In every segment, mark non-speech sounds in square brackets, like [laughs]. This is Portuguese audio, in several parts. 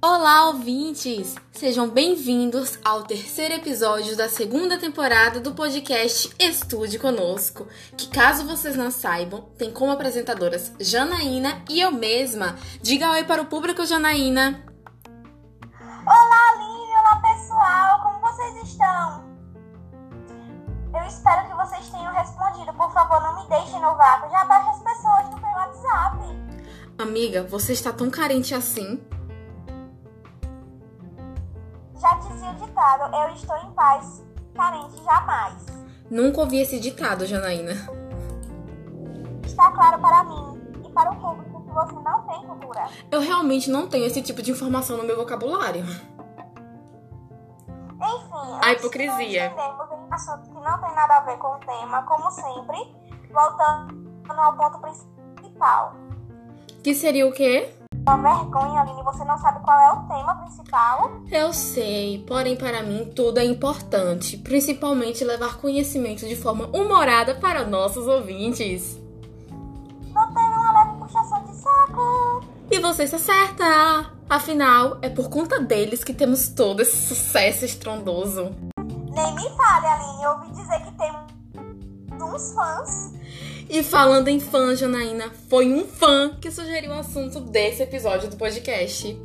Olá, ouvintes! Sejam bem-vindos ao terceiro episódio da segunda temporada do podcast Estude Conosco, que, caso vocês não saibam, tem como apresentadoras Janaína e eu mesma. Diga oi para o público, Janaína! Favor, não me deixem no vácuo. Já baixe as pessoas no meu WhatsApp. Amiga, você está tão carente assim? Já dizia o ditado, eu estou em paz, carente jamais. Nunca ouvi esse ditado, Janaína. Está claro para mim e para o público que você não tem cultura. Eu realmente não tenho esse tipo de informação no meu vocabulário. Enfim, A hipocrisia. de nós não tem nada a ver com o tema, como sempre, voltando ao ponto principal. Que seria o quê? Uma vergonha, Aline, você não sabe qual é o tema principal? Eu sei, porém para mim tudo é importante, principalmente levar conhecimento de forma humorada para nossos ouvintes. Não teve uma leve puxação de saco. E você está certa! Afinal, é por conta deles que temos todo esse sucesso estrondoso. Nem me fale, Aline, eu ouvi dizer que tem uns fãs. E falando em fã, Janaína, foi um fã que sugeriu o assunto desse episódio do podcast.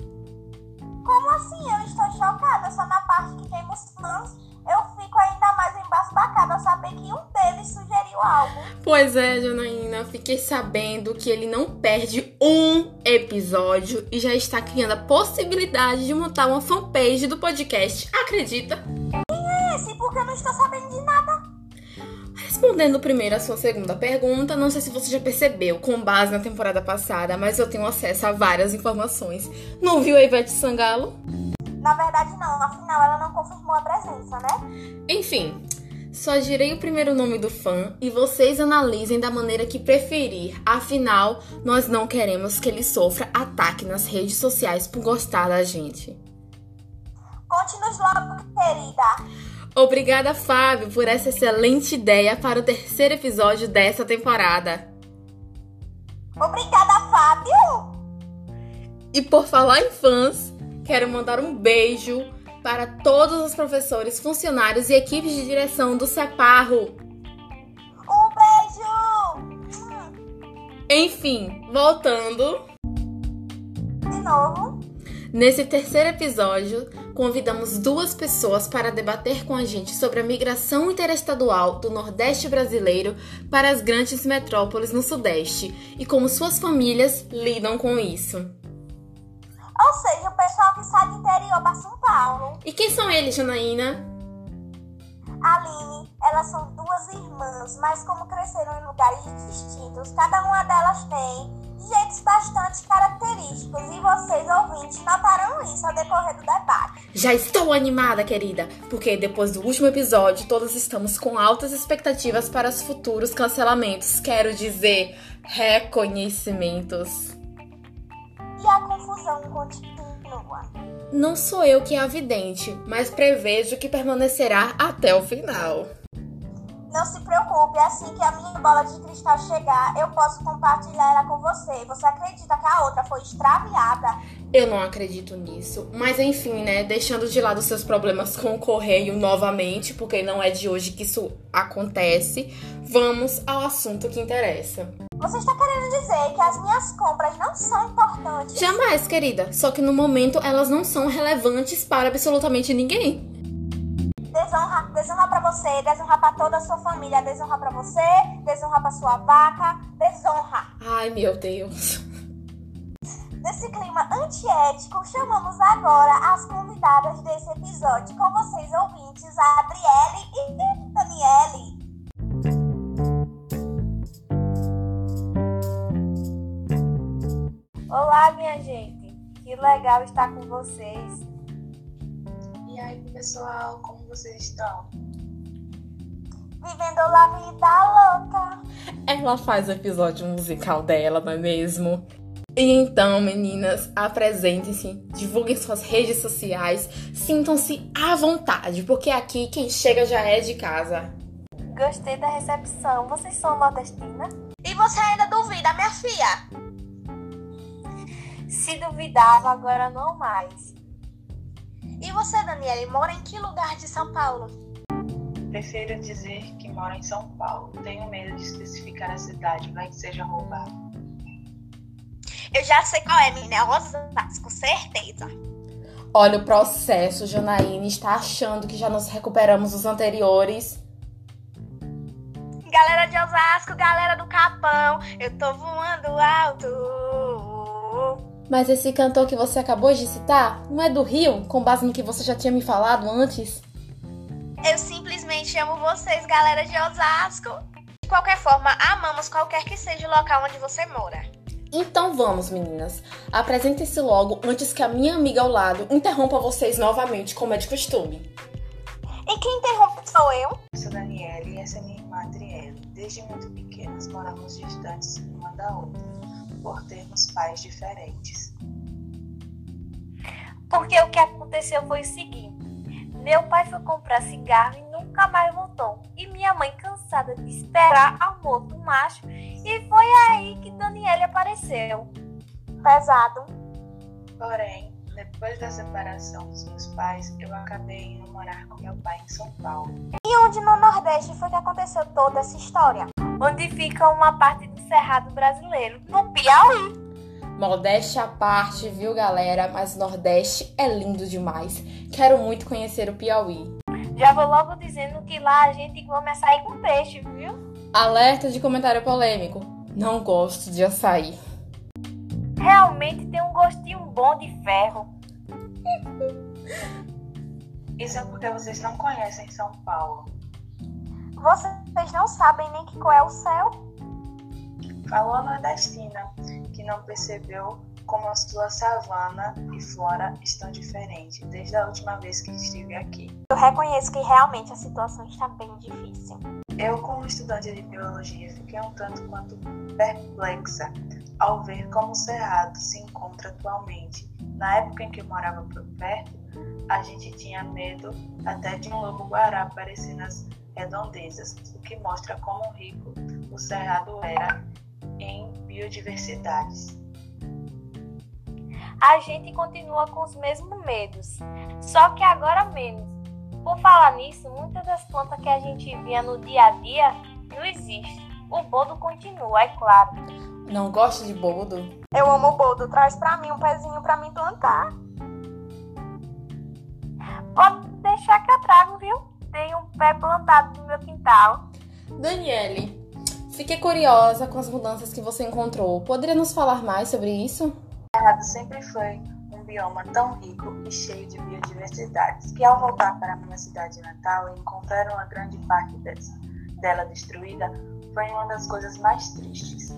Como assim? Eu estou chocada. Só na parte que temos fãs, eu fico ainda mais embasbacada ao saber que um deles sugeriu algo. Pois é, Janaína, fiquei sabendo que ele não perde um episódio e já está criando a possibilidade de montar uma fanpage do podcast. Acredita? Respondendo primeiro a sua segunda pergunta, não sei se você já percebeu, com base na temporada passada, mas eu tenho acesso a várias informações. Não viu a Ivete Sangalo? Na verdade, não. Afinal, ela não confirmou a presença, né? Enfim, só direi o primeiro nome do fã e vocês analisem da maneira que preferir. Afinal, nós não queremos que ele sofra ataque nas redes sociais por gostar da gente. Conte-nos logo, querida. Obrigada, Fábio, por essa excelente ideia para o terceiro episódio dessa temporada. Obrigada, Fábio. E por falar em fãs, quero mandar um beijo para todos os professores, funcionários e equipes de direção do Separro. Um beijo. Enfim, voltando. De novo. Nesse terceiro episódio, convidamos duas pessoas para debater com a gente sobre a migração interestadual do Nordeste brasileiro para as grandes metrópoles no Sudeste e como suas famílias lidam com isso. Ou seja, o pessoal que sai do interior para São Paulo. E quem são eles, Janaína? Aline, elas são duas irmãs, mas como cresceram em lugares distintos, cada uma delas tem jeitos bastante característicos e vocês, ouvintes, notarão isso ao decorrer do debate. Já estou animada, querida, porque depois do último episódio, todos estamos com altas expectativas para os futuros cancelamentos. Quero dizer, reconhecimentos. E a confusão continua. Não sou eu que é a vidente, mas prevejo que permanecerá até o final. Não se preocupe, assim que a minha bola de cristal chegar, eu posso compartilhar ela com você. Você acredita que a outra foi extraviada? Eu não acredito nisso. Mas enfim, né? Deixando de lado seus problemas [laughs] com o correio novamente, porque não é de hoje que isso acontece, vamos ao assunto que interessa. Você está querendo dizer que as minhas compras não são importantes? Jamais, querida. Só que no momento elas não são relevantes para absolutamente ninguém. Desonra, desonra pra você, desonra pra toda a sua família, desonra pra você, desonra pra sua vaca, desonra. Ai, meu Deus. Nesse clima antiético, chamamos agora as convidadas desse episódio com vocês, ouvintes, a Adriele e Daniele. Olá, minha gente. Que legal estar com vocês. E aí, pessoal, como vocês estão? Vivendo a vida louca. Ela faz o episódio musical dela, não é mesmo? E então, meninas, apresentem-se, divulguem suas redes sociais, sintam-se à vontade, porque aqui quem chega já é de casa. Gostei da recepção. Vocês são nordestina? E você ainda duvida, minha filha? Se duvidava, agora não mais. E você, Daniele, mora em que lugar de São Paulo? Prefiro dizer que moro em São Paulo. Tenho medo de especificar a cidade, vai que seja roubado. Eu já sei qual é, menina. É Osasco, certeza. Olha, o processo, Janaíne está achando que já nos recuperamos dos anteriores. Galera de Osasco, galera do Capão, eu tô voando alto. Mas esse cantor que você acabou de citar não é do Rio, com base no que você já tinha me falado antes? Eu simplesmente amo vocês, galera de Osasco. De qualquer forma, amamos qualquer que seja o local onde você mora. Então vamos, meninas. Apresentem-se logo antes que a minha amiga ao lado interrompa vocês novamente, como é de costume. E quem interrompe sou eu? Eu sou Daniela e essa é minha irmã Adriele. Desde muito pequenas moramos distantes uma da outra, por termos pais diferentes. Porque o que aconteceu foi o seguinte: meu pai foi comprar cigarro e nunca mais voltou. E minha mãe, cansada de esperar, armou do macho e foi aí que Daniele apareceu. Pesado. Porém, depois da separação dos meus pais, eu acabei indo morar com meu pai em São Paulo. E onde no Nordeste foi que aconteceu toda essa história? Onde fica uma parte do Cerrado brasileiro, no Piauí. Modéstia à parte, viu, galera? Mas o Nordeste é lindo demais. Quero muito conhecer o Piauí. Já vou logo dizendo que lá a gente come açaí com peixe, viu? Alerta de comentário polêmico. Não gosto de açaí. Realmente tem um gostinho bom de ferro. Isso é porque vocês não conhecem São Paulo. Vocês não sabem nem que qual é o céu? Falou a nordestina, que não percebeu como a sua savana e flora estão diferentes desde a última vez que estive aqui. Eu reconheço que realmente a situação está bem difícil. Eu, como estudante de biologia, fiquei um tanto quanto perplexa ao ver como o Cerrado se encontra atualmente. Na época em que eu morava por perto, a gente tinha medo até de um lobo-guará aparecer nas redondezas, o que mostra como rico o Cerrado era em biodiversidades. A gente continua com os mesmos medos, só que agora menos. Por falar nisso, muitas das plantas que a gente via no dia a dia não existem. O boldo continua, é claro. Não gosto de boldo? Eu amo o boldo. Traz pra mim um pezinho pra mim plantar. Pode deixar que eu trago, viu? Pé plantado no meu quintal. Daniele, fiquei curiosa com as mudanças que você encontrou. Poderia nos falar mais sobre isso? O Cerrado sempre foi um bioma tão rico e cheio de biodiversidades que, ao voltar para minha cidade natal e encontrar uma grande parte dessa, dela destruída, foi uma das coisas mais tristes.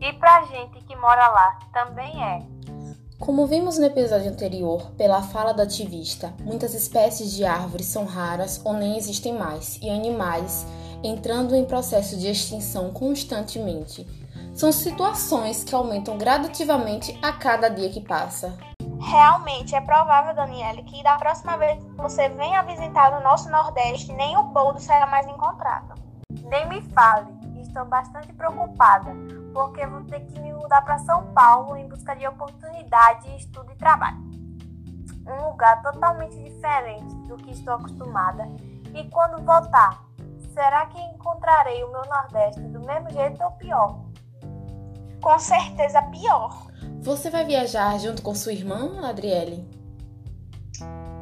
E pra gente que mora lá, também é. Como vimos no episódio anterior, pela fala da ativista, muitas espécies de árvores são raras ou nem existem mais, e animais entrando em processo de extinção constantemente. São situações que aumentam gradativamente a cada dia que passa. Realmente é provável, Daniele, que da próxima vez que você venha visitar o nosso Nordeste, nem o boldo será mais encontrado. Nem me fale, estou bastante preocupada, porque vou ter que me mudar para São Paulo em busca de oportunidade, estudo e trabalho. Um lugar totalmente diferente do que estou acostumada. E quando voltar, será que encontrarei o meu Nordeste do mesmo jeito ou pior? Com certeza pior. Você vai viajar junto com sua irmã, Adriele?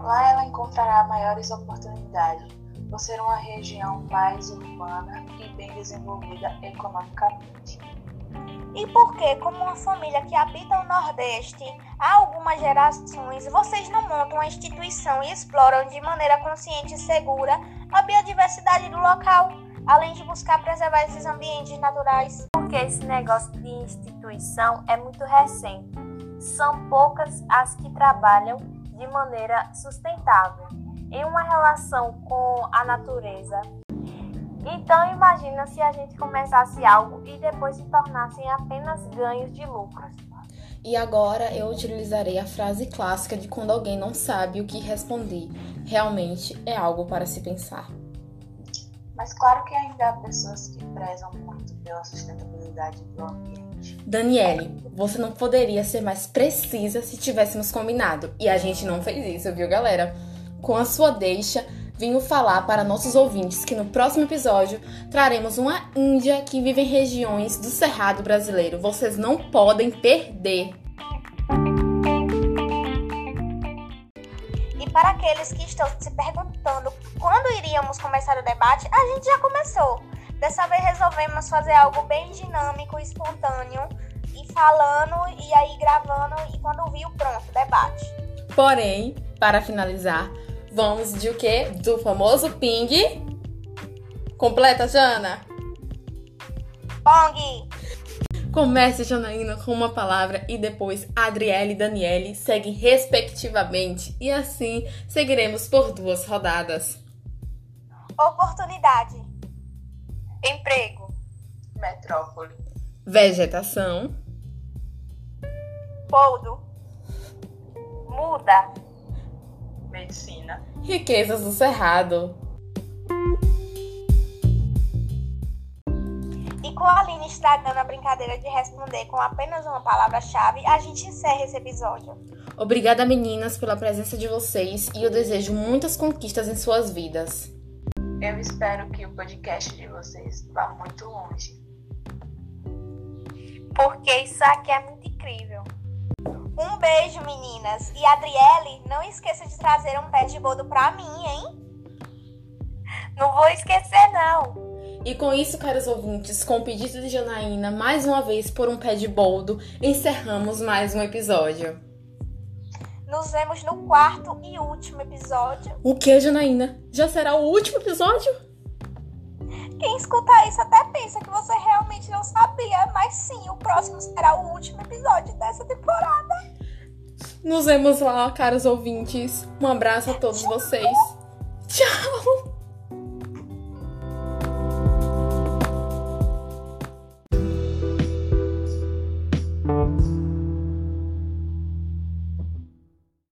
Lá ela encontrará maiores oportunidades, por ser uma região mais urbana e bem desenvolvida economicamente. E por que, como uma família que habita o Nordeste há algumas gerações, vocês não montam uma instituição e exploram de maneira consciente e segura a biodiversidade do local, além de buscar preservar esses ambientes naturais? Porque esse negócio de instituição é muito recente. São poucas as que trabalham de maneira sustentável, em uma relação com a natureza. Então imagina se a gente começasse algo e depois se tornassem apenas ganhos de lucros. E agora eu utilizarei a frase clássica de quando alguém não sabe o que responder. Realmente é algo para se pensar. Mas claro que ainda há pessoas que prezam muito pela sustentabilidade do ambiente. Daniele, você não poderia ser mais precisa se tivéssemos combinado. E a gente não fez isso, viu, galera? Com a sua deixa, vim falar para nossos ouvintes que no próximo episódio traremos uma índia que vive em regiões do Cerrado brasileiro. Vocês não podem perder. E para aqueles que estão se perguntando quando iríamos começar o debate, a gente já começou. Dessa vez resolvemos fazer algo bem dinâmico, espontâneo, e falando, e aí gravando, e quando viu, pronto, debate. Porém, para finalizar, vamos de o quê? Do famoso ping. Completa, Jana? Pong! Comece, Janaína, com uma palavra e depois Adriele e Daniele seguem respectivamente. E assim seguiremos por duas rodadas. Oportunidade. Emprego. Metrópole. Vegetação. Boldo. Muda. Medicina. Riquezas do Cerrado. E com a Aline estragando a brincadeira de responder com apenas uma palavra-chave, a gente encerra esse episódio. Obrigada, meninas, pela presença de vocês e eu desejo muitas conquistas em suas vidas. Eu espero que o podcast de vocês vá muito longe. Porque isso aqui é muito incrível. Um beijo, meninas. E Adriele, não esqueça de trazer um pé de boldo pra mim, hein? Não vou esquecer, não. E com isso, caros ouvintes, com o pedido de Janaína, mais uma vez por um pé de boldo, encerramos mais um episódio. Nos vemos no quarto e último episódio. O que, Janaína? Já será o último episódio? Quem escutar isso até pensa que você realmente não sabia, mas sim, o próximo será o último episódio. Nos vemos lá, caros ouvintes. Um abraço a todos vocês. Tchau!